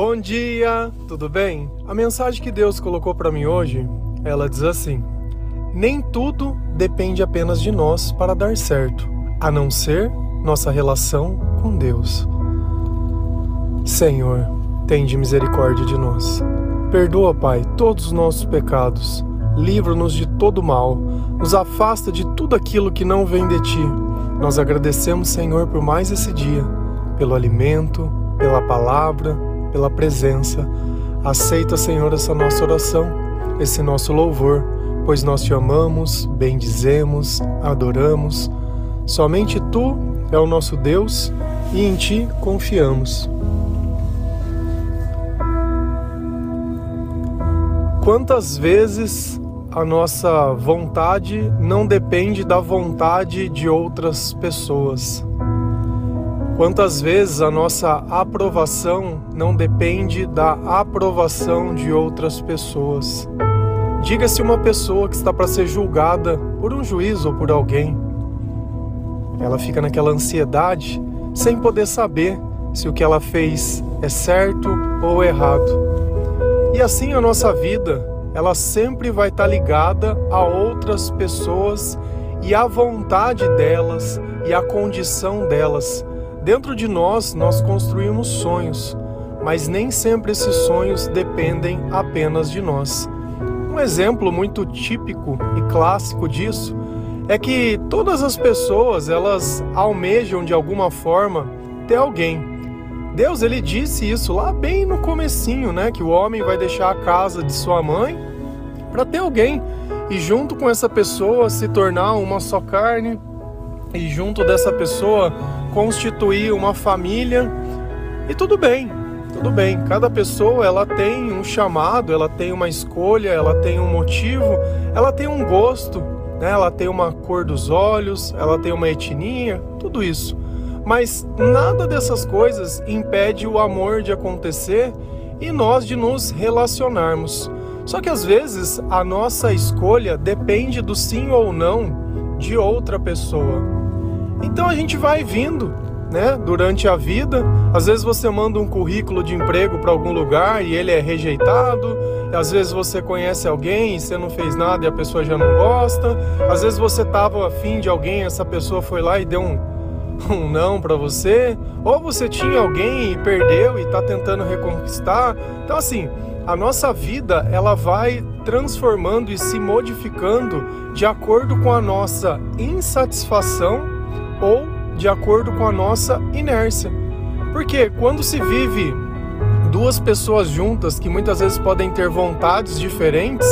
Bom dia, tudo bem? A mensagem que Deus colocou para mim hoje, ela diz assim: Nem tudo depende apenas de nós para dar certo, a não ser nossa relação com Deus. Senhor, tende misericórdia de nós. Perdoa, Pai, todos os nossos pecados. Livra-nos de todo mal. Nos afasta de tudo aquilo que não vem de ti. Nós agradecemos, Senhor, por mais esse dia, pelo alimento, pela palavra, pela presença. Aceita, Senhor, essa nossa oração, esse nosso louvor, pois nós te amamos, bendizemos, adoramos. Somente tu é o nosso Deus e em ti confiamos. Quantas vezes a nossa vontade não depende da vontade de outras pessoas? Quantas vezes a nossa aprovação não depende da aprovação de outras pessoas? Diga-se uma pessoa que está para ser julgada por um juiz ou por alguém. Ela fica naquela ansiedade sem poder saber se o que ela fez é certo ou errado. E assim a nossa vida, ela sempre vai estar ligada a outras pessoas e à vontade delas e à condição delas. Dentro de nós, nós construímos sonhos, mas nem sempre esses sonhos dependem apenas de nós. Um exemplo muito típico e clássico disso é que todas as pessoas, elas almejam de alguma forma ter alguém Deus ele disse isso lá bem no comecinho, né, que o homem vai deixar a casa de sua mãe para ter alguém e junto com essa pessoa se tornar uma só carne e junto dessa pessoa constituir uma família. E tudo bem, tudo bem. Cada pessoa ela tem um chamado, ela tem uma escolha, ela tem um motivo, ela tem um gosto, né? Ela tem uma cor dos olhos, ela tem uma etnia, tudo isso. Mas nada dessas coisas impede o amor de acontecer e nós de nos relacionarmos. Só que às vezes a nossa escolha depende do sim ou não de outra pessoa. Então a gente vai vindo, né, durante a vida. Às vezes você manda um currículo de emprego para algum lugar e ele é rejeitado. Às vezes você conhece alguém e você não fez nada e a pessoa já não gosta. Às vezes você estava afim de alguém, essa pessoa foi lá e deu um um não para você, ou você tinha alguém e perdeu e está tentando reconquistar. Então assim, a nossa vida ela vai transformando e se modificando de acordo com a nossa insatisfação ou de acordo com a nossa inércia. Porque quando se vive duas pessoas juntas que muitas vezes podem ter vontades diferentes,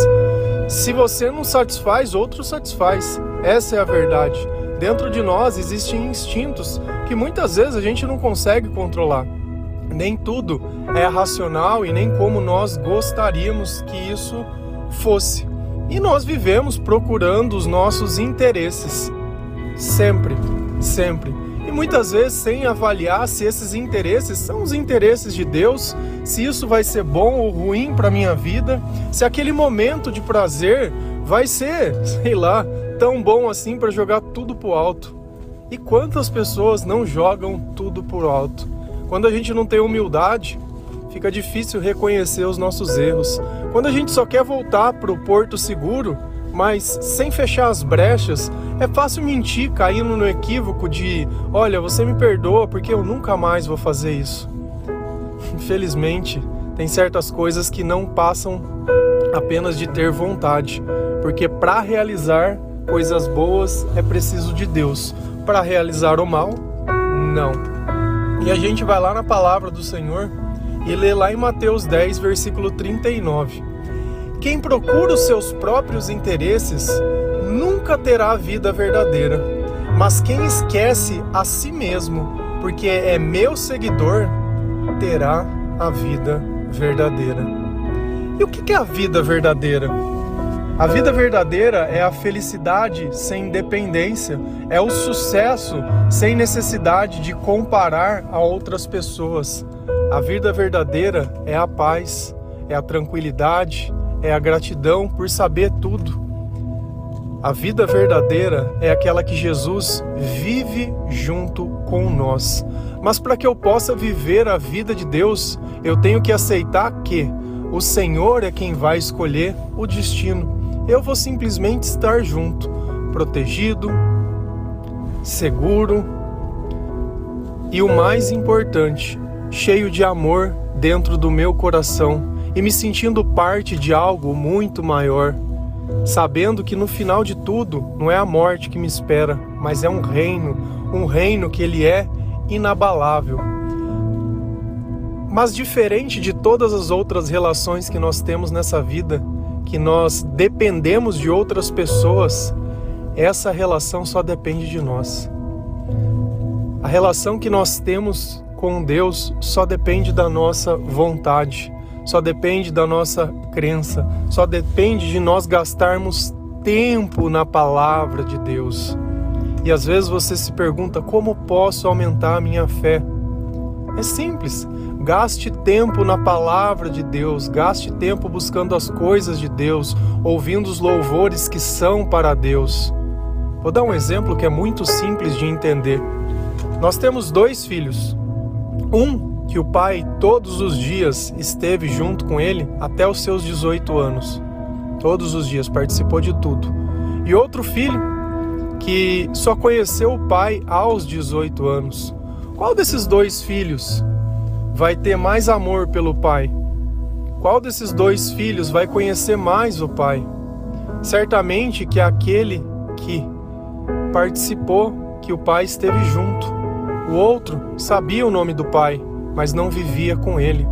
se você não satisfaz, outro satisfaz. Essa é a verdade. Dentro de nós existem instintos que muitas vezes a gente não consegue controlar. Nem tudo é racional e nem como nós gostaríamos que isso fosse. E nós vivemos procurando os nossos interesses. Sempre, sempre. E muitas vezes sem avaliar se esses interesses são os interesses de Deus, se isso vai ser bom ou ruim para minha vida, se aquele momento de prazer vai ser, sei lá, tão bom assim para jogar tudo pro alto. E quantas pessoas não jogam tudo pro alto? Quando a gente não tem humildade, fica difícil reconhecer os nossos erros. Quando a gente só quer voltar pro porto seguro, mas sem fechar as brechas, é fácil mentir caindo no equívoco de: olha, você me perdoa porque eu nunca mais vou fazer isso. Infelizmente, tem certas coisas que não passam apenas de ter vontade, porque para realizar coisas boas é preciso de Deus. Para realizar o mal, não. E a gente vai lá na palavra do Senhor e lê lá em Mateus 10, versículo 39. Quem procura os seus próprios interesses nunca terá a vida verdadeira, mas quem esquece a si mesmo, porque é meu seguidor, terá a vida verdadeira. E o que é a vida verdadeira? A vida verdadeira é a felicidade sem dependência, é o sucesso sem necessidade de comparar a outras pessoas. A vida verdadeira é a paz, é a tranquilidade, é a gratidão por saber tudo. A vida verdadeira é aquela que Jesus vive junto com nós. Mas para que eu possa viver a vida de Deus, eu tenho que aceitar que o Senhor é quem vai escolher o destino. Eu vou simplesmente estar junto, protegido, seguro e o mais importante, cheio de amor dentro do meu coração e me sentindo parte de algo muito maior, sabendo que no final de tudo não é a morte que me espera, mas é um reino, um reino que ele é inabalável. Mas diferente de todas as outras relações que nós temos nessa vida, que nós dependemos de outras pessoas, essa relação só depende de nós. A relação que nós temos com Deus só depende da nossa vontade só depende da nossa crença, só depende de nós gastarmos tempo na palavra de Deus. E às vezes você se pergunta como posso aumentar a minha fé? É simples. Gaste tempo na palavra de Deus, gaste tempo buscando as coisas de Deus, ouvindo os louvores que são para Deus. Vou dar um exemplo que é muito simples de entender. Nós temos dois filhos. Um que o pai todos os dias esteve junto com ele até os seus 18 anos. Todos os dias participou de tudo. E outro filho que só conheceu o pai aos 18 anos. Qual desses dois filhos vai ter mais amor pelo pai? Qual desses dois filhos vai conhecer mais o pai? Certamente que é aquele que participou, que o pai esteve junto. O outro sabia o nome do pai, mas não vivia com Ele.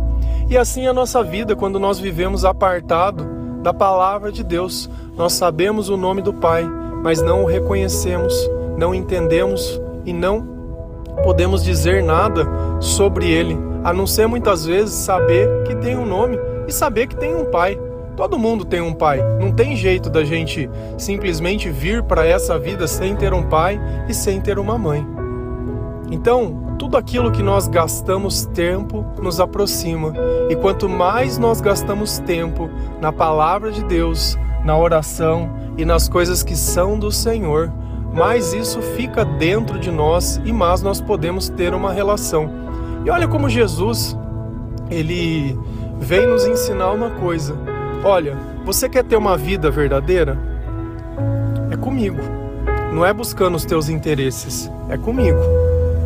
E assim é a nossa vida quando nós vivemos apartado da palavra de Deus. Nós sabemos o nome do Pai, mas não o reconhecemos, não entendemos e não podemos dizer nada sobre Ele, a não ser muitas vezes saber que tem um nome e saber que tem um Pai. Todo mundo tem um pai. Não tem jeito da gente simplesmente vir para essa vida sem ter um pai e sem ter uma mãe. Então, tudo aquilo que nós gastamos tempo nos aproxima, e quanto mais nós gastamos tempo na palavra de Deus, na oração e nas coisas que são do Senhor, mais isso fica dentro de nós e mais nós podemos ter uma relação. E olha como Jesus, ele vem nos ensinar uma coisa. Olha, você quer ter uma vida verdadeira? É comigo. Não é buscando os teus interesses, é comigo.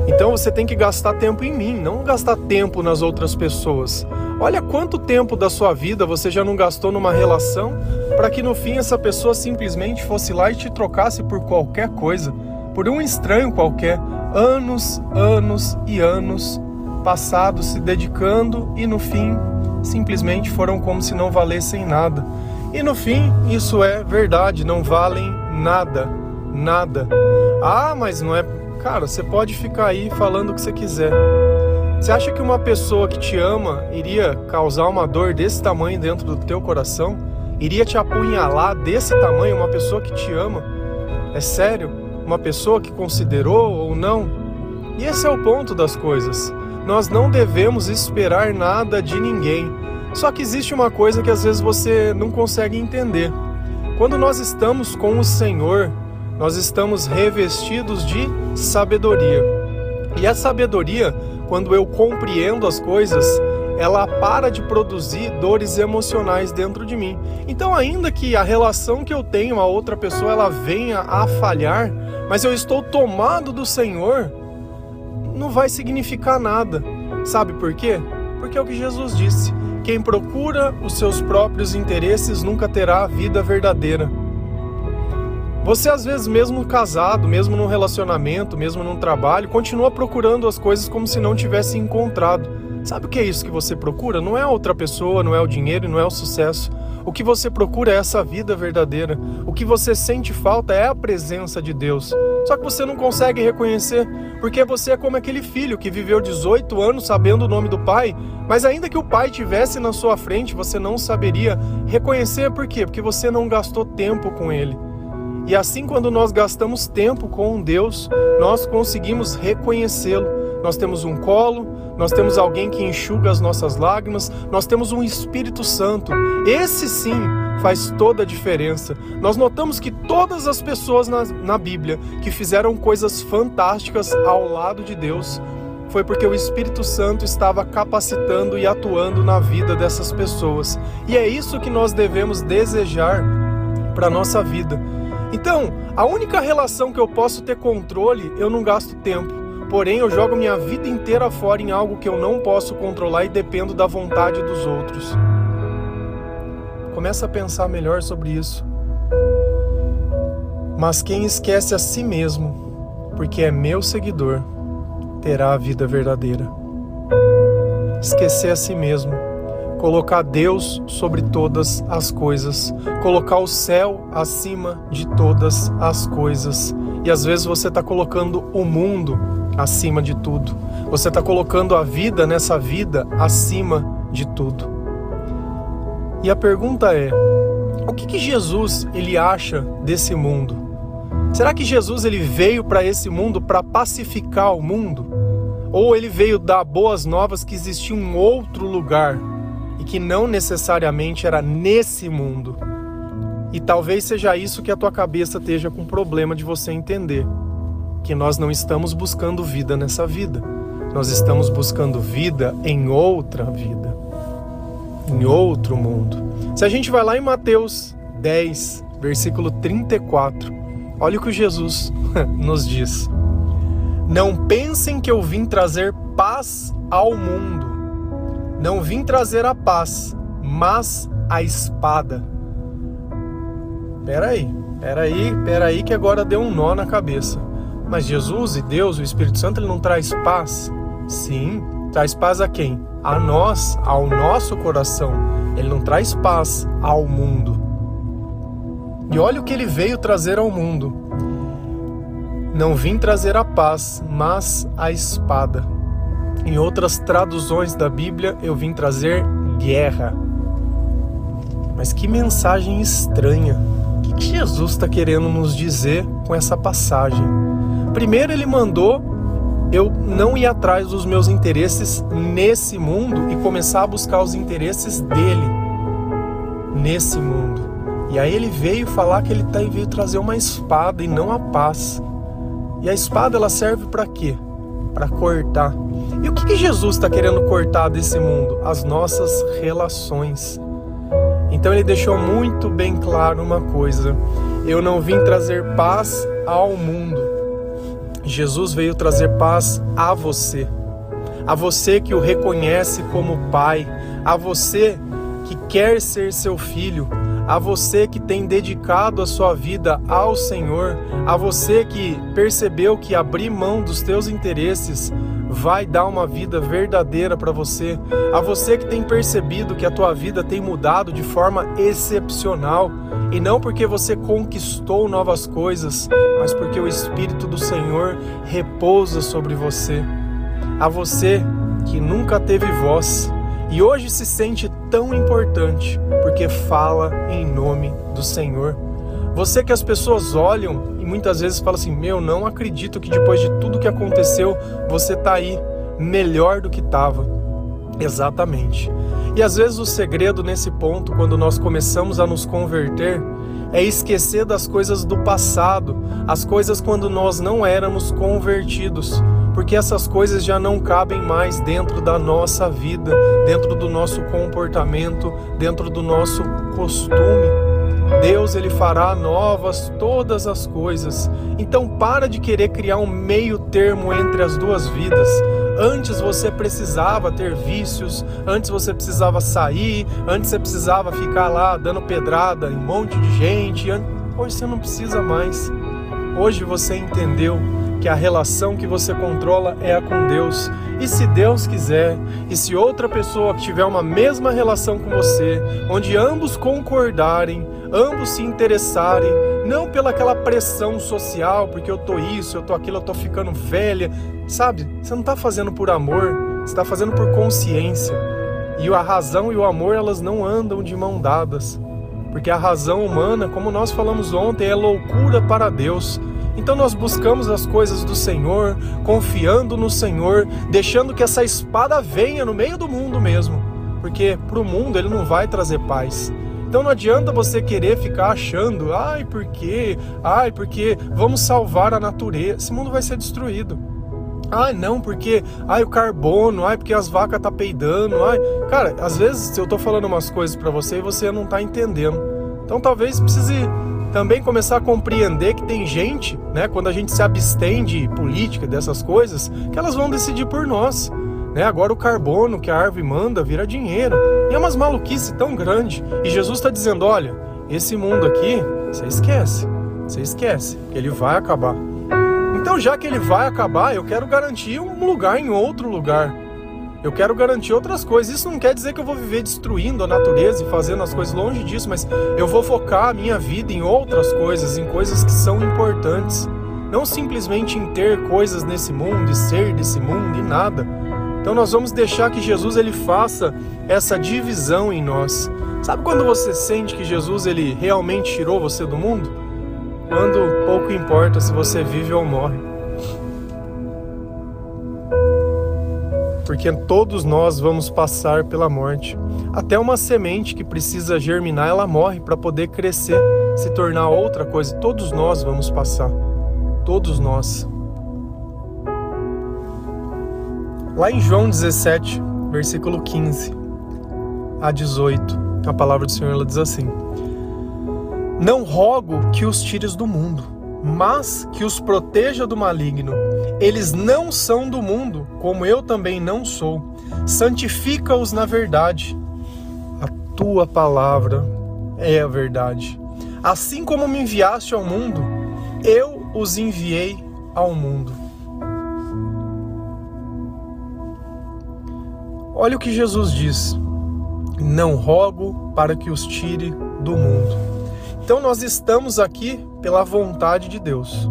Então você tem que gastar tempo em mim, não gastar tempo nas outras pessoas. Olha quanto tempo da sua vida você já não gastou numa relação para que no fim essa pessoa simplesmente fosse lá e te trocasse por qualquer coisa, por um estranho qualquer. Anos, anos e anos passados se dedicando e no fim simplesmente foram como se não valessem nada. E no fim, isso é verdade, não valem nada, nada. Ah, mas não é Cara, você pode ficar aí falando o que você quiser. Você acha que uma pessoa que te ama iria causar uma dor desse tamanho dentro do teu coração? Iria te apunhalar desse tamanho uma pessoa que te ama? É sério? Uma pessoa que considerou ou não? E esse é o ponto das coisas. Nós não devemos esperar nada de ninguém. Só que existe uma coisa que às vezes você não consegue entender. Quando nós estamos com o Senhor, nós estamos revestidos de sabedoria. E a sabedoria, quando eu compreendo as coisas, ela para de produzir dores emocionais dentro de mim. Então, ainda que a relação que eu tenho a outra pessoa ela venha a falhar, mas eu estou tomado do Senhor, não vai significar nada. Sabe por quê? Porque é o que Jesus disse: quem procura os seus próprios interesses nunca terá a vida verdadeira. Você às vezes mesmo casado, mesmo num relacionamento, mesmo num trabalho, continua procurando as coisas como se não tivesse encontrado. Sabe o que é isso que você procura? Não é outra pessoa, não é o dinheiro, não é o sucesso. O que você procura é essa vida verdadeira. O que você sente falta é a presença de Deus. Só que você não consegue reconhecer, porque você é como aquele filho que viveu 18 anos sabendo o nome do pai, mas ainda que o pai tivesse na sua frente, você não saberia reconhecer por quê? Porque você não gastou tempo com ele. E assim, quando nós gastamos tempo com Deus, nós conseguimos reconhecê-lo. Nós temos um colo, nós temos alguém que enxuga as nossas lágrimas, nós temos um Espírito Santo. Esse sim faz toda a diferença. Nós notamos que todas as pessoas na, na Bíblia que fizeram coisas fantásticas ao lado de Deus foi porque o Espírito Santo estava capacitando e atuando na vida dessas pessoas. E é isso que nós devemos desejar para a nossa vida. Então, a única relação que eu posso ter controle, eu não gasto tempo. Porém, eu jogo minha vida inteira fora em algo que eu não posso controlar e dependo da vontade dos outros. Começa a pensar melhor sobre isso. Mas quem esquece a si mesmo, porque é meu seguidor, terá a vida verdadeira. Esquecer a si mesmo, colocar Deus sobre todas as coisas, colocar o céu acima de todas as coisas. E às vezes você está colocando o mundo acima de tudo. Você está colocando a vida nessa vida acima de tudo. E a pergunta é: o que, que Jesus ele acha desse mundo? Será que Jesus ele veio para esse mundo para pacificar o mundo? Ou ele veio dar boas novas que existia um outro lugar e que não necessariamente era nesse mundo? E talvez seja isso que a tua cabeça esteja com problema de você entender, que nós não estamos buscando vida nessa vida. Nós estamos buscando vida em outra vida, em outro mundo. Se a gente vai lá em Mateus 10, versículo 34, Olha o que Jesus nos diz. Não pensem que eu vim trazer paz ao mundo. Não vim trazer a paz, mas a espada. Peraí, peraí, peraí, que agora deu um nó na cabeça. Mas Jesus e Deus, o Espírito Santo, ele não traz paz? Sim, traz paz a quem? A nós, ao nosso coração. Ele não traz paz ao mundo. E olha o que ele veio trazer ao mundo. Não vim trazer a paz, mas a espada. Em outras traduções da Bíblia, eu vim trazer guerra. Mas que mensagem estranha. O que Jesus está querendo nos dizer com essa passagem? Primeiro, ele mandou eu não ir atrás dos meus interesses nesse mundo e começar a buscar os interesses dele nesse mundo. E aí ele veio falar que ele tá, veio trazer uma espada e não a paz. E a espada ela serve para quê? Para cortar. E o que, que Jesus está querendo cortar desse mundo? As nossas relações. Então ele deixou muito bem claro uma coisa: eu não vim trazer paz ao mundo. Jesus veio trazer paz a você. A você que o reconhece como pai, a você que quer ser seu filho, a você que tem dedicado a sua vida ao Senhor, a você que percebeu que abrir mão dos teus interesses vai dar uma vida verdadeira para você, a você que tem percebido que a tua vida tem mudado de forma excepcional e não porque você conquistou novas coisas, mas porque o Espírito do Senhor repousa sobre você. A você que nunca teve voz, e hoje se sente tão importante porque fala em nome do Senhor. Você que as pessoas olham e muitas vezes falam assim: Meu, não acredito que depois de tudo que aconteceu você está aí melhor do que estava. Exatamente. E às vezes o segredo nesse ponto, quando nós começamos a nos converter, é esquecer das coisas do passado, as coisas quando nós não éramos convertidos, porque essas coisas já não cabem mais dentro da nossa vida, dentro do nosso comportamento, dentro do nosso costume. Deus ele fará novas todas as coisas. Então para de querer criar um meio termo entre as duas vidas. Antes você precisava ter vícios, antes você precisava sair, antes você precisava ficar lá dando pedrada em um monte de gente. Hoje você não precisa mais. Hoje você entendeu que a relação que você controla é a com Deus. E se Deus quiser, e se outra pessoa tiver uma mesma relação com você, onde ambos concordarem, ambos se interessarem, não pela aquela pressão social, porque eu tô isso, eu tô aquilo, eu tô ficando velha, sabe? Você não tá fazendo por amor, você tá fazendo por consciência. E a razão e o amor, elas não andam de mão dadas. Porque a razão humana, como nós falamos ontem, é loucura para Deus. Então nós buscamos as coisas do Senhor, confiando no Senhor, deixando que essa espada venha no meio do mundo mesmo. Porque para o mundo ele não vai trazer paz, Então não adianta você querer ficar achando, ai, por quê? Ai, porque vamos salvar a natureza. Esse mundo vai ser destruído. Ai, não, porque ai, o carbono, ai, porque as vacas tá peidando, ai. Cara, às vezes eu tô falando umas coisas para você e você não tá entendendo. Então talvez precise também começar a compreender que tem gente, né, quando a gente se abstém de política, dessas coisas, que elas vão decidir por nós. Né? Agora o carbono que a árvore manda vira dinheiro. E é umas maluquice tão grande. E Jesus está dizendo: olha, esse mundo aqui, você esquece. Você esquece, que ele vai acabar. Então, já que ele vai acabar, eu quero garantir um lugar em outro lugar. Eu quero garantir outras coisas. Isso não quer dizer que eu vou viver destruindo a natureza e fazendo as coisas longe disso, mas eu vou focar a minha vida em outras coisas, em coisas que são importantes. Não simplesmente em ter coisas nesse mundo e ser desse mundo e nada. Então nós vamos deixar que Jesus ele faça essa divisão em nós. Sabe quando você sente que Jesus ele realmente tirou você do mundo? Quando pouco importa se você vive ou morre. porque todos nós vamos passar pela morte. Até uma semente que precisa germinar, ela morre para poder crescer, se tornar outra coisa. Todos nós vamos passar. Todos nós. Lá em João 17, versículo 15 a 18, a palavra do Senhor ela diz assim: Não rogo que os tires do mundo, mas que os proteja do maligno. Eles não são do mundo, como eu também não sou. Santifica-os na verdade. A tua palavra é a verdade. Assim como me enviaste ao mundo, eu os enviei ao mundo. Olha o que Jesus diz: Não rogo para que os tire do mundo. Então nós estamos aqui pela vontade de Deus.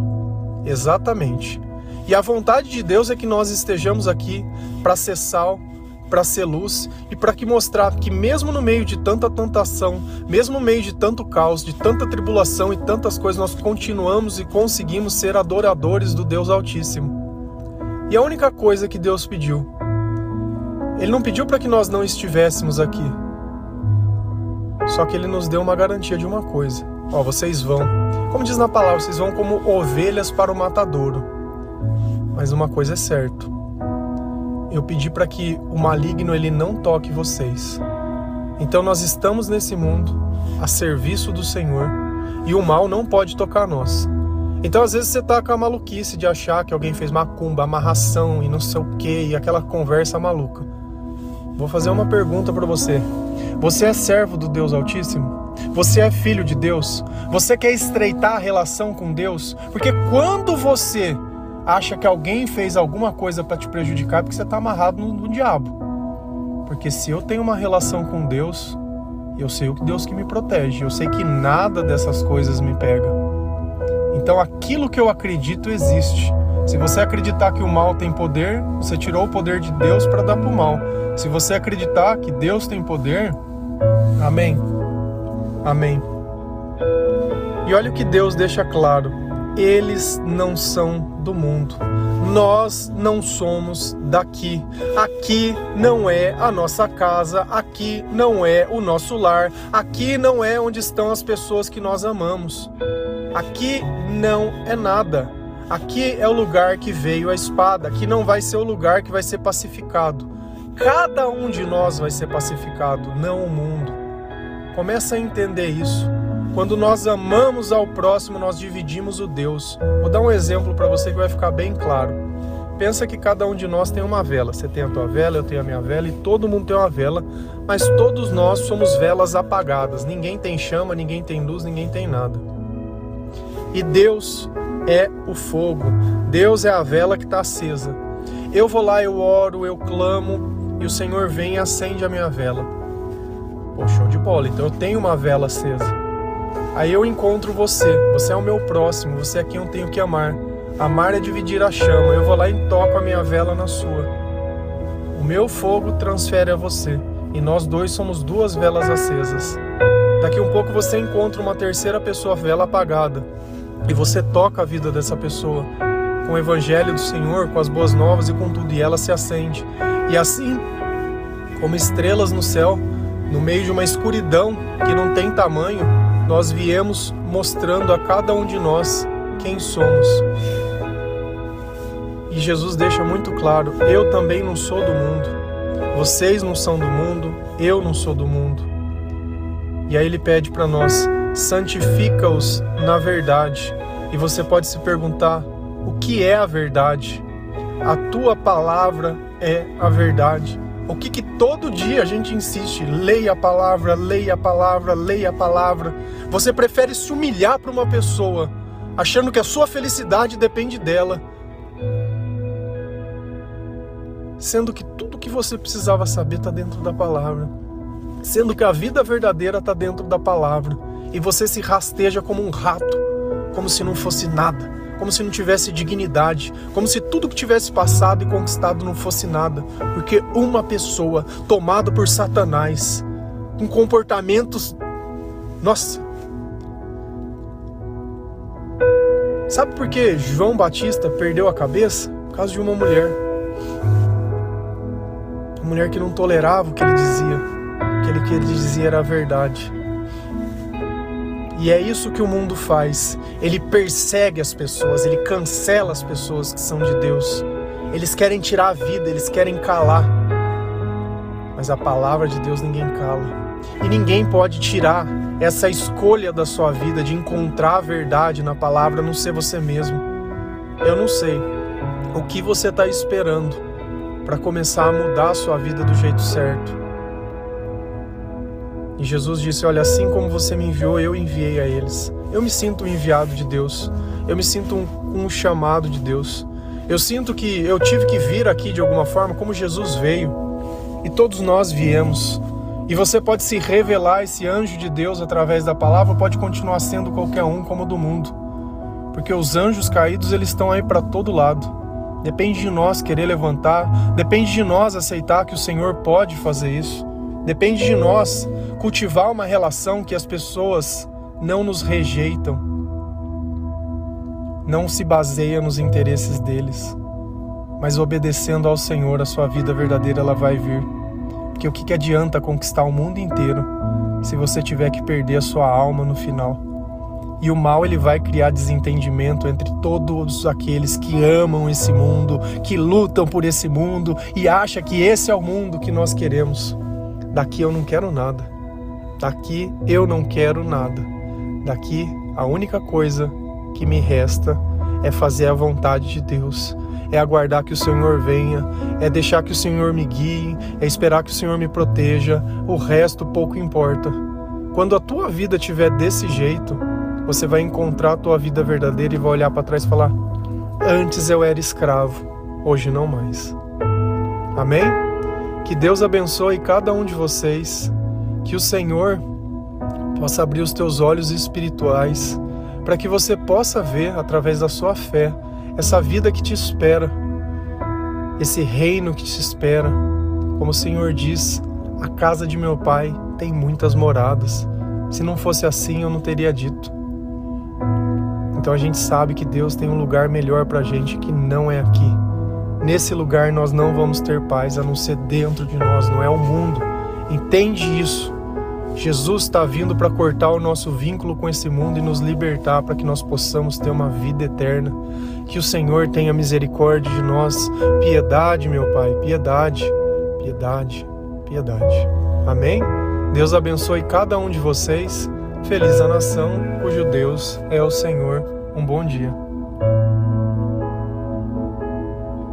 Exatamente. E a vontade de Deus é que nós estejamos aqui para ser sal, para ser luz e para que mostrar que mesmo no meio de tanta tentação, mesmo no meio de tanto caos, de tanta tribulação e tantas coisas, nós continuamos e conseguimos ser adoradores do Deus Altíssimo. E a única coisa que Deus pediu, ele não pediu para que nós não estivéssemos aqui. Só que ele nos deu uma garantia de uma coisa. Ó, vocês vão, como diz na palavra, vocês vão como ovelhas para o matadouro. Mas uma coisa é certa. Eu pedi para que o maligno ele não toque vocês. Então nós estamos nesse mundo a serviço do Senhor e o mal não pode tocar nós. Então às vezes você tá com a maluquice de achar que alguém fez macumba, amarração e não sei o que e aquela conversa maluca. Vou fazer uma pergunta para você. Você é servo do Deus Altíssimo? Você é filho de Deus? Você quer estreitar a relação com Deus? Porque quando você acha que alguém fez alguma coisa para te prejudicar porque você está amarrado no, no, diabo. Porque se eu tenho uma relação com Deus, eu sei o que Deus que me protege, eu sei que nada dessas coisas me pega. Então aquilo que eu acredito existe. Se você acreditar que o mal tem poder, você tirou o poder de Deus para dar para o mal. Se você acreditar que Deus tem poder, amém. Amém. E olha o que Deus deixa claro eles não são do mundo. Nós não somos daqui. Aqui não é a nossa casa, aqui não é o nosso lar, aqui não é onde estão as pessoas que nós amamos. Aqui não é nada. Aqui é o lugar que veio a espada, aqui não vai ser o lugar que vai ser pacificado. Cada um de nós vai ser pacificado, não o mundo. Começa a entender isso. Quando nós amamos ao próximo, nós dividimos o Deus. Vou dar um exemplo para você que vai ficar bem claro. Pensa que cada um de nós tem uma vela. Você tem a tua vela, eu tenho a minha vela e todo mundo tem uma vela, mas todos nós somos velas apagadas. Ninguém tem chama, ninguém tem luz, ninguém tem nada. E Deus é o fogo. Deus é a vela que está acesa. Eu vou lá, eu oro, eu clamo e o Senhor vem e acende a minha vela. Pô, show de bola. Então eu tenho uma vela acesa. Aí eu encontro você, você é o meu próximo, você é quem eu tenho que amar. Amar é dividir a chama. Eu vou lá e toco a minha vela na sua. O meu fogo transfere a você, e nós dois somos duas velas acesas. Daqui um pouco você encontra uma terceira pessoa vela apagada, e você toca a vida dessa pessoa com o evangelho do Senhor, com as boas novas e com tudo, e ela se acende. E assim, como estrelas no céu, no meio de uma escuridão que não tem tamanho, nós viemos mostrando a cada um de nós quem somos. E Jesus deixa muito claro: eu também não sou do mundo, vocês não são do mundo, eu não sou do mundo. E aí ele pede para nós: santifica-os na verdade. E você pode se perguntar: o que é a verdade? A tua palavra é a verdade. O que, que todo dia a gente insiste? Leia a palavra, leia a palavra, leia a palavra. Você prefere se humilhar para uma pessoa, achando que a sua felicidade depende dela, sendo que tudo que você precisava saber está dentro da palavra, sendo que a vida verdadeira está dentro da palavra, e você se rasteja como um rato, como se não fosse nada como se não tivesse dignidade, como se tudo que tivesse passado e conquistado não fosse nada, porque uma pessoa tomada por Satanás, com comportamentos. Nossa! Sabe por que João Batista perdeu a cabeça? Por causa de uma mulher. Uma mulher que não tolerava o que ele dizia. Aquele que ele dizia era a verdade. E é isso que o mundo faz. Ele persegue as pessoas, ele cancela as pessoas que são de Deus. Eles querem tirar a vida, eles querem calar. Mas a palavra de Deus ninguém cala. E ninguém pode tirar essa escolha da sua vida de encontrar a verdade na palavra, a não ser você mesmo. Eu não sei o que você está esperando para começar a mudar a sua vida do jeito certo. E Jesus disse: Olha, assim como você me enviou, eu enviei a eles. Eu me sinto um enviado de Deus. Eu me sinto um, um chamado de Deus. Eu sinto que eu tive que vir aqui de alguma forma, como Jesus veio. E todos nós viemos. E você pode se revelar esse anjo de Deus através da palavra, pode continuar sendo qualquer um como do mundo. Porque os anjos caídos, eles estão aí para todo lado. Depende de nós querer levantar, depende de nós aceitar que o Senhor pode fazer isso. Depende de nós cultivar uma relação que as pessoas não nos rejeitam, não se baseia nos interesses deles, mas obedecendo ao Senhor, a sua vida verdadeira ela vai vir. Porque o que, que adianta conquistar o mundo inteiro se você tiver que perder a sua alma no final? E o mal ele vai criar desentendimento entre todos aqueles que amam esse mundo, que lutam por esse mundo e acham que esse é o mundo que nós queremos. Daqui eu não quero nada. Daqui eu não quero nada. Daqui a única coisa que me resta é fazer a vontade de Deus, é aguardar que o Senhor venha, é deixar que o Senhor me guie, é esperar que o Senhor me proteja. O resto pouco importa. Quando a tua vida estiver desse jeito, você vai encontrar a tua vida verdadeira e vai olhar para trás e falar: Antes eu era escravo, hoje não mais. Amém? Que Deus abençoe cada um de vocês, que o Senhor possa abrir os teus olhos espirituais, para que você possa ver, através da sua fé, essa vida que te espera, esse reino que te espera. Como o Senhor diz, a casa de meu pai tem muitas moradas. Se não fosse assim, eu não teria dito. Então a gente sabe que Deus tem um lugar melhor para a gente que não é aqui. Nesse lugar nós não vamos ter paz a não ser dentro de nós, não é o mundo. Entende isso. Jesus está vindo para cortar o nosso vínculo com esse mundo e nos libertar para que nós possamos ter uma vida eterna. Que o Senhor tenha misericórdia de nós. Piedade, meu Pai, piedade, piedade, piedade. Amém? Deus abençoe cada um de vocês. Feliz a nação cujo Deus é o Senhor. Um bom dia.